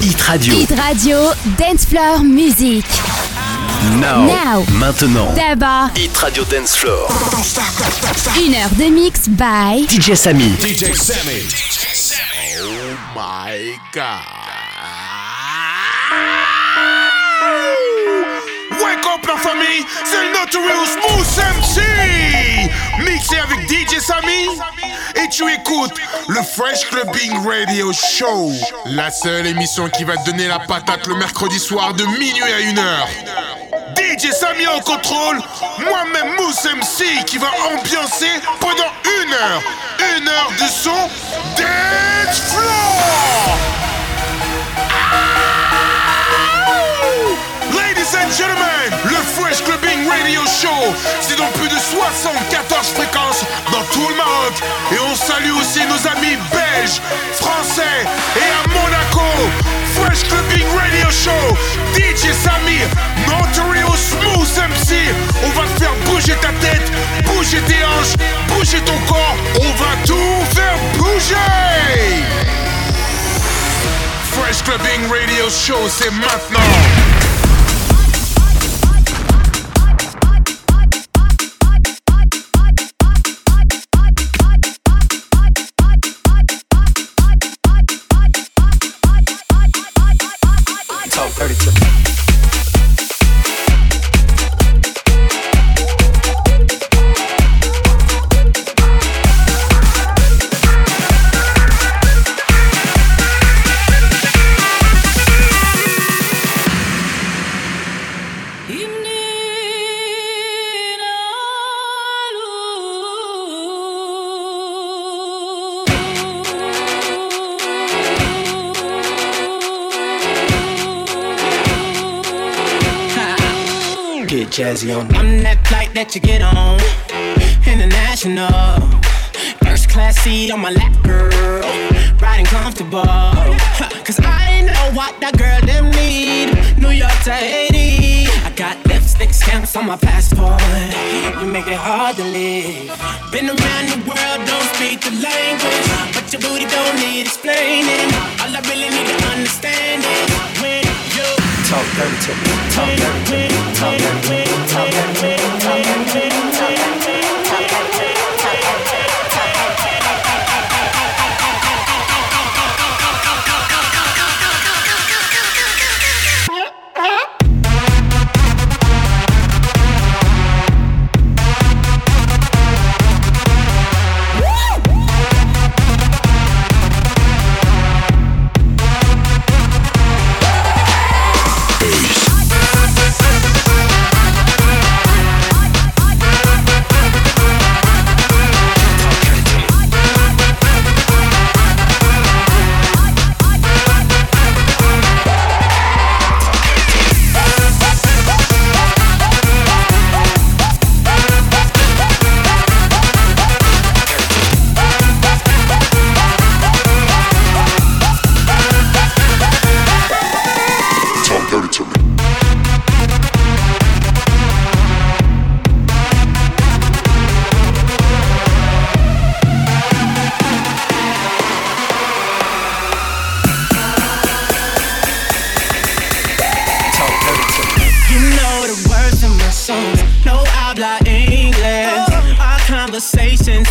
Hit Radio. Hit Radio, Dance Floor Music. Now. Now. Maintenant. D'abord, Hit Radio Dance Floor. une heure de mix by DJ Samy. DJ Sammy. Oh my god. Famille, c'est le Notorious Smooth MC Mixé avec DJ Sammy Et tu écoutes le Fresh Clubbing Radio Show. La seule émission qui va te donner la patate le mercredi soir de minuit à 1h DJ Sammy au contrôle, moi-même Mousse MC qui va ambiancer pendant une heure. Une heure de son Dance Floor Ladies and gentlemen, le Fresh Clubbing Radio Show, c'est dans plus de 74 fréquences dans tout le Maroc. Et on salue aussi nos amis belges, français et à Monaco. Fresh Clubbing Radio Show, DJ Samir, Notorious Smooth MC. On va te faire bouger ta tête, bouger tes hanches, bouger ton corps. On va tout faire bouger. Fresh Clubbing Radio Show, c'est maintenant. dirty to me. Jazzy on. I'm that flight that you get on. International. First class seat on my lap, girl. Riding comfortable. Cause I know what that girl them need. New York to Haiti. I got lipstick stamps on my passport. You make it hard to live. Been around the world, don't speak the language. But your booty don't need explaining. All I really need to understand is when talk dirty, talk dirty, talk dirty, talk dirty, talk dirty, talk dirty.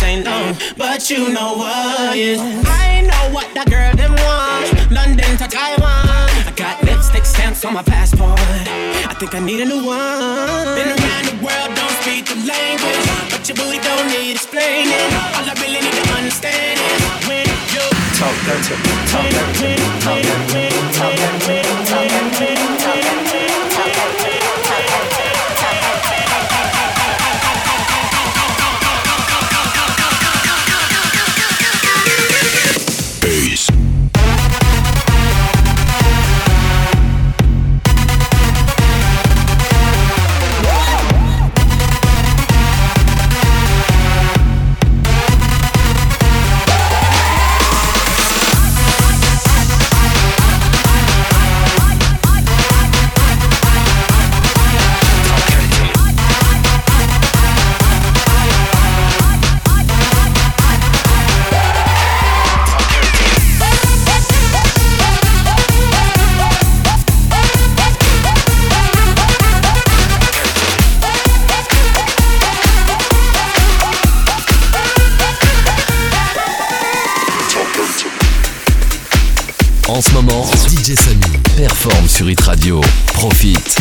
Ain't long, but you know. I know what that girl them want, London to Taiwan. I got lipstick stamps on my passport. I think I need a new one. Been around the world, don't speak the language, but your booty don't need explaining. All I really need to understand is when you. Talk dirty. Talk dirty. Talk dirty. Talk dirty. Talk dirty sur Hit Radio. Profite.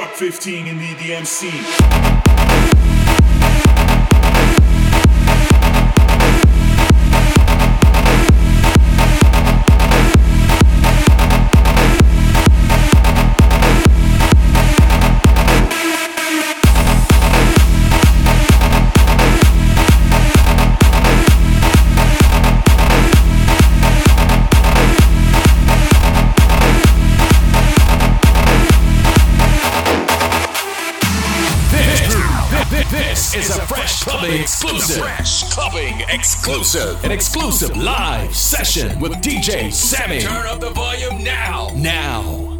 15 in the DMC. Exclusive. An exclusive live session with DJ Sammy. Turn up the volume now. Now.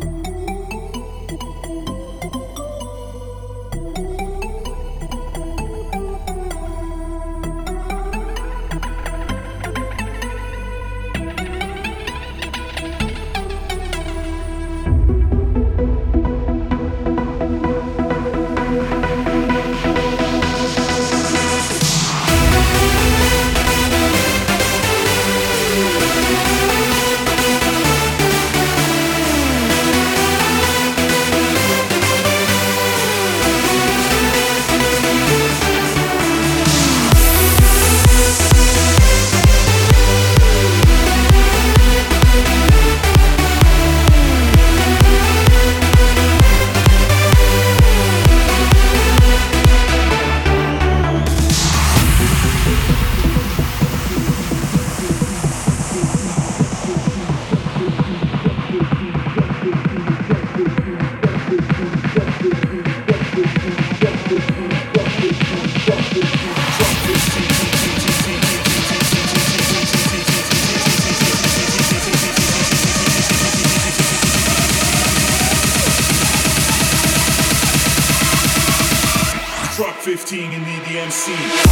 Space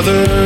other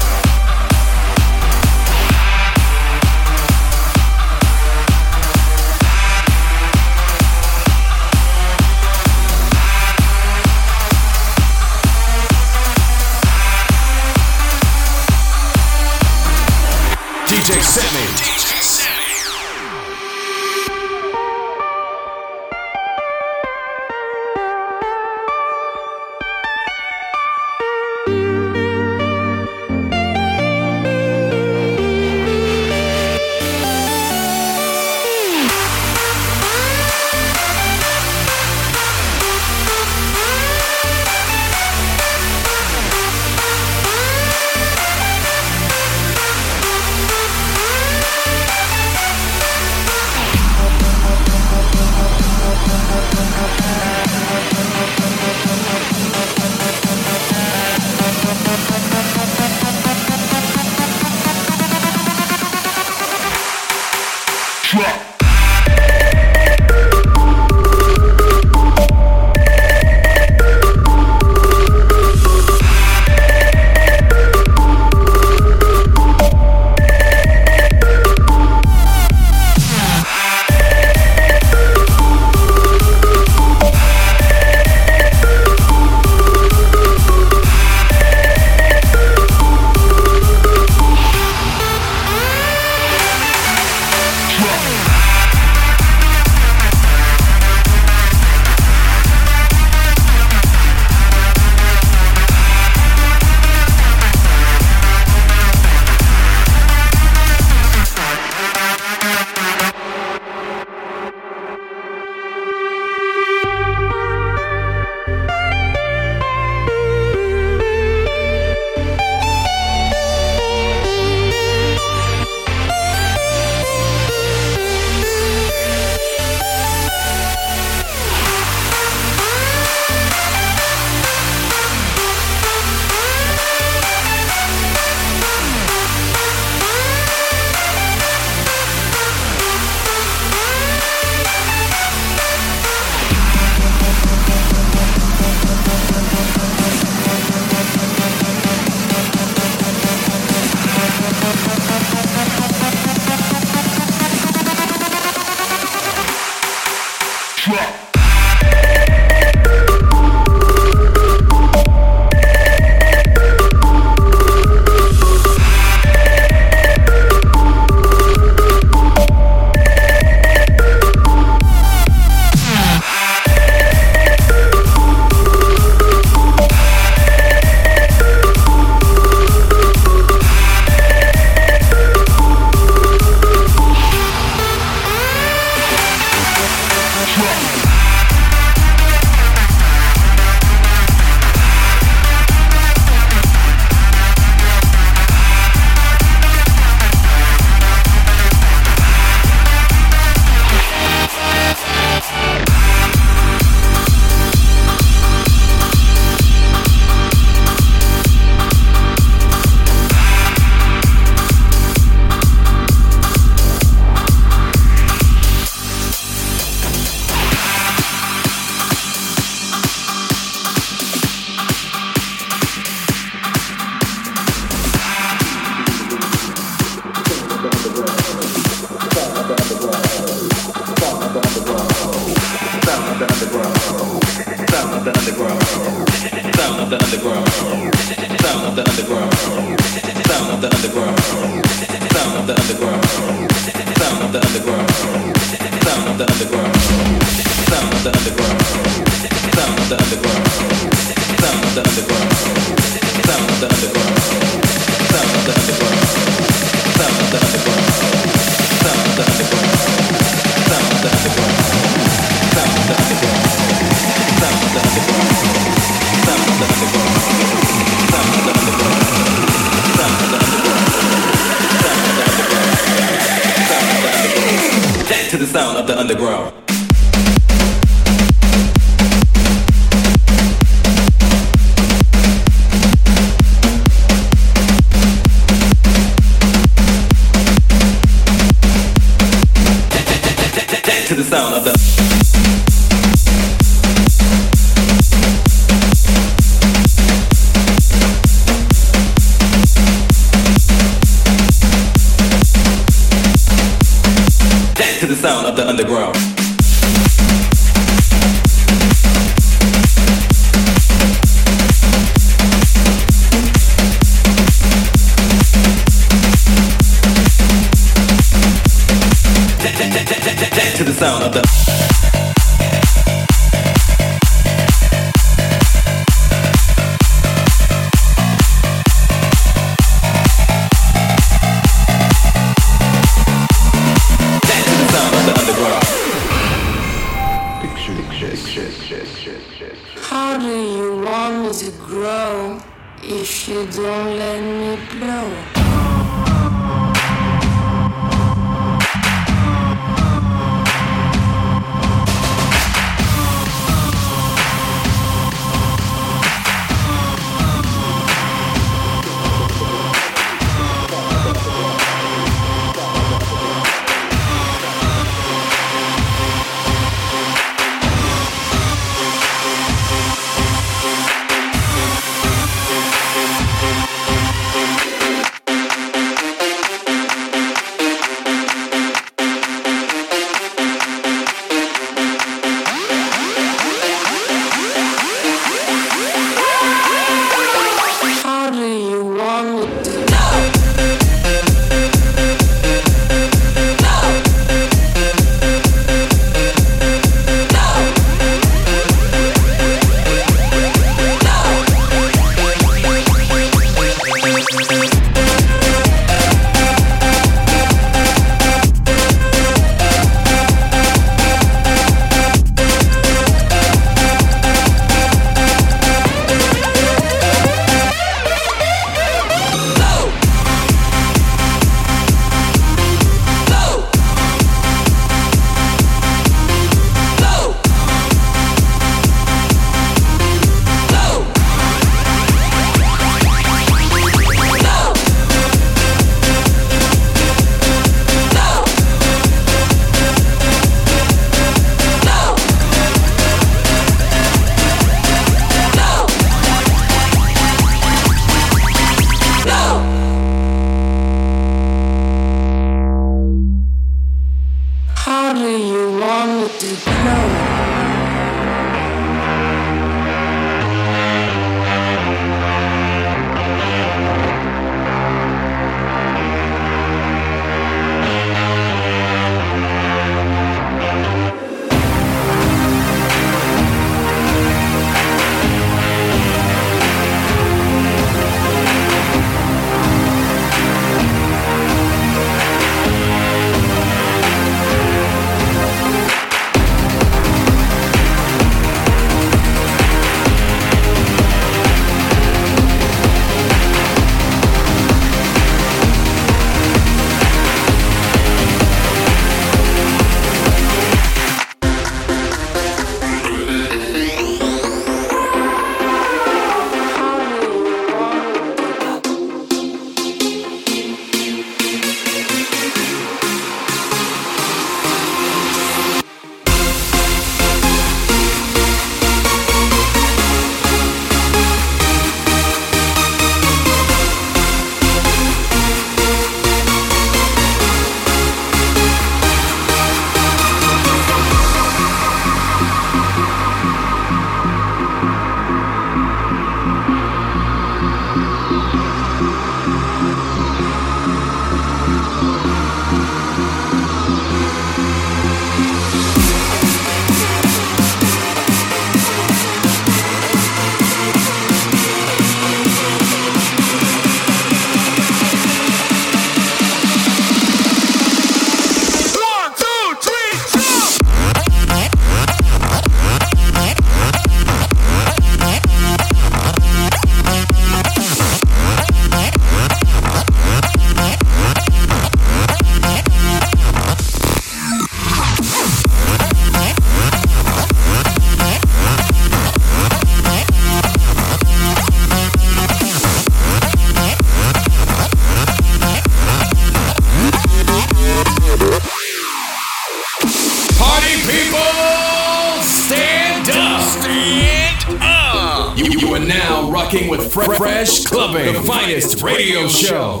radio show.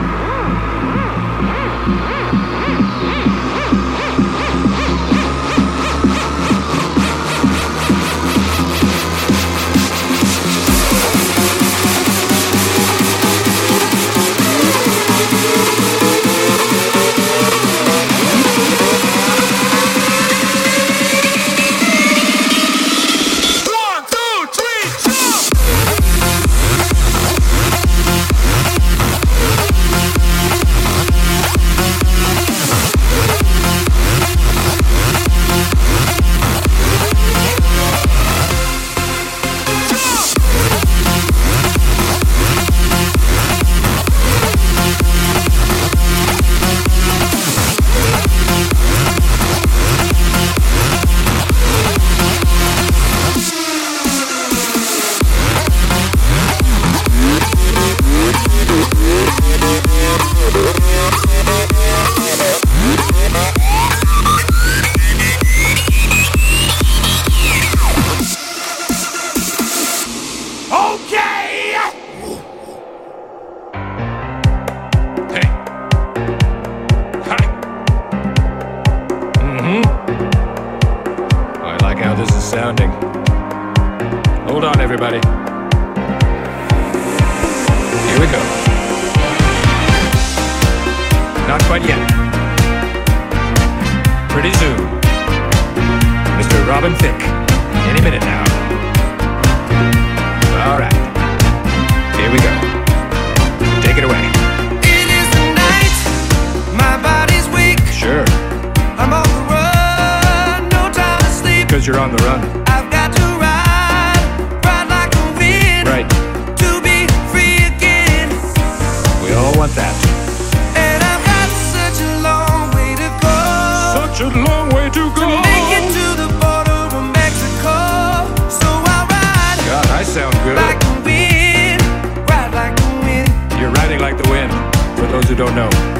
Bye. you're on the run. I've got to ride, ride like a wind. Right. To be free again. We all want that. And I've got such a long way to go. Such a long way to go. To make it to the border of Mexico. So I'll ride. God, I sound good. Like wind. Ride like wind. You're riding like the wind, for those who don't know.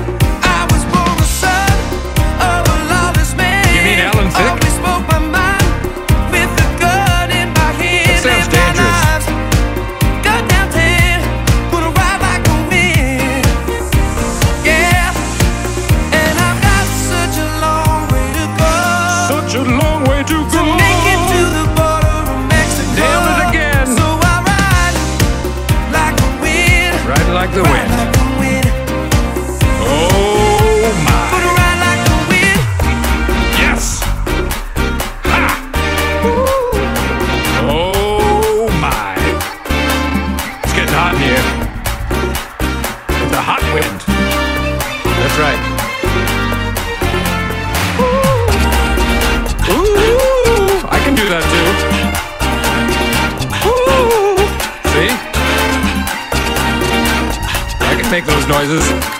Noises.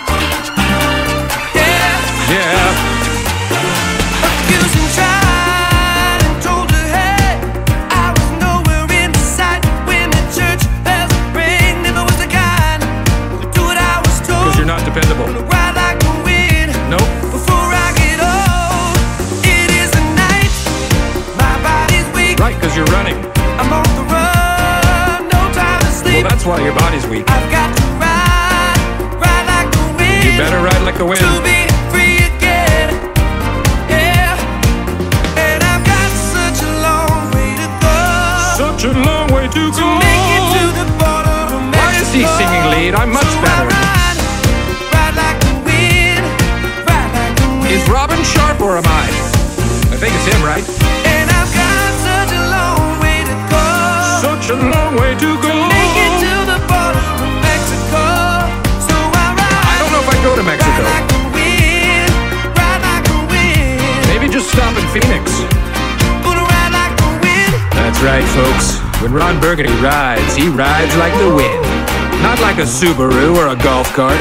Ron Burgundy rides, he rides like the wind. Not like a Subaru or a golf cart.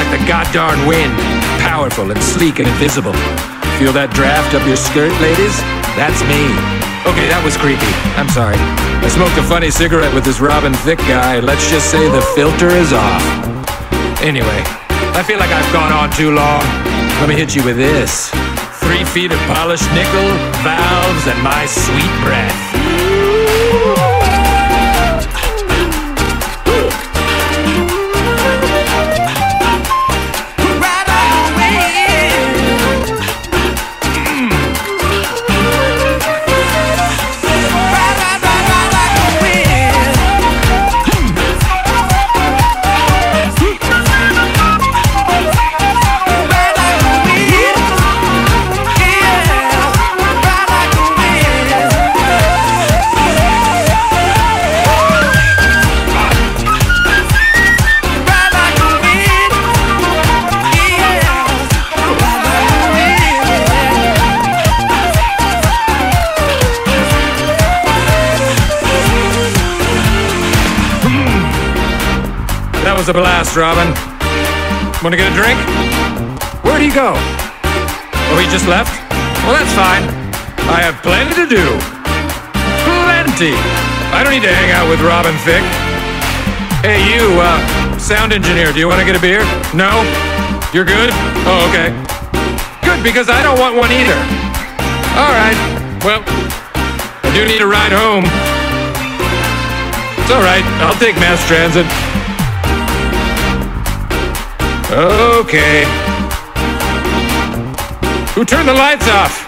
Like the goddarn wind. Powerful and sleek and invisible. Feel that draft up your skirt, ladies? That's me. Okay, that was creepy. I'm sorry. I smoked a funny cigarette with this Robin Thicke guy. Let's just say the filter is off. Anyway, I feel like I've gone on too long. Let me hit you with this. Three feet of polished nickel, valves, and my sweet breath. Was a blast, Robin. Wanna get a drink? Where'd he go? Oh, he just left? Well, that's fine. I have plenty to do. Plenty. I don't need to hang out with Robin Thicke. Hey, you, uh, sound engineer, do you want to get a beer? No? You're good? Oh, okay. Good, because I don't want one either. All right. Well, I do need a ride home. It's all right. I'll take mass transit. Okay. Who turned the lights off?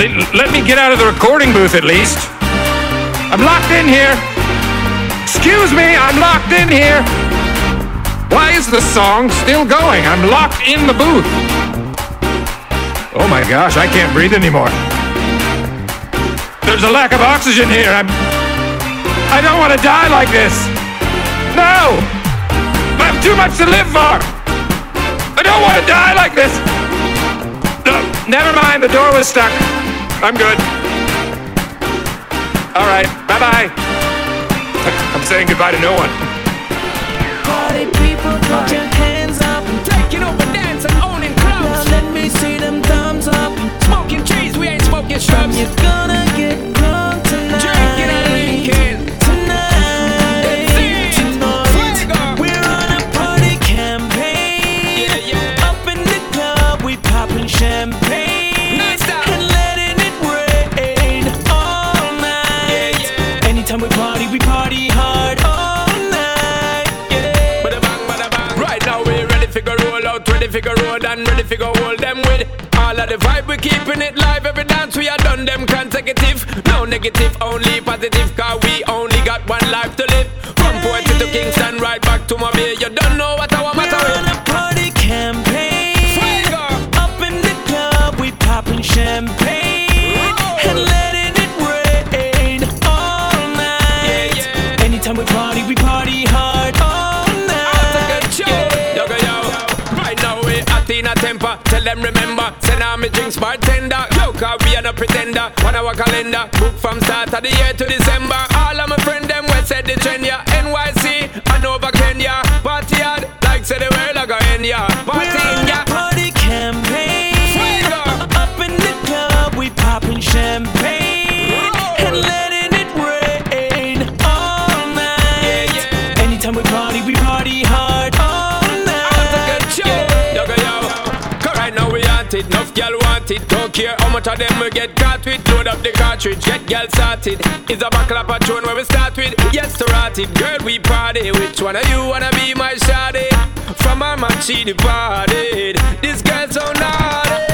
Let, let me get out of the recording booth at least. I'm locked in here. Excuse me, I'm locked in here. Why is the song still going? I'm locked in the booth. Oh my gosh, I can't breathe anymore. There's a lack of oxygen here. I'm. I don't want to die like this. No! I have too much to live for. I don't want to die like this. No, never mind. The door was stuck. I'm good. All right. Bye bye. I'm saying goodbye to no one. Party people, put your hands up. Taking over dance and owning Now let me see them thumbs up. Smoking trees, we ain't smoking shrubs. You're gonna party, we party hard all night. Yeah. Bada bang, bada bang. Right now we ready to go roll out, ready to go roll and ready to go hold them with. All of the vibe we keeping it live. Every dance we are done them consecutive. No negative, only positive. Cause we only got one life to live. From Poetry to Kingston, right back to my bay. You don't know what them remember. Send on me drinks bartender. Yo, cause we are no pretender. One hour calendar. Book from start of the year to December. All of my friend them we said the trend ya. NYC and over Kenya. Party hard like say the world a go end ya. Party girl want it. Don't care how much of them we get caught with. Load up the cartridge. Get girl started. It's a up a tune where we start with. Yes, to it. Girl, we party. Which one of you wanna be my shawty? From my man, she departed. This girl so naughty.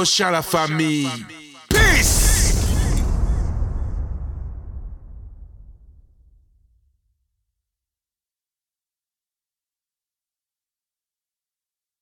Prochain, la famille.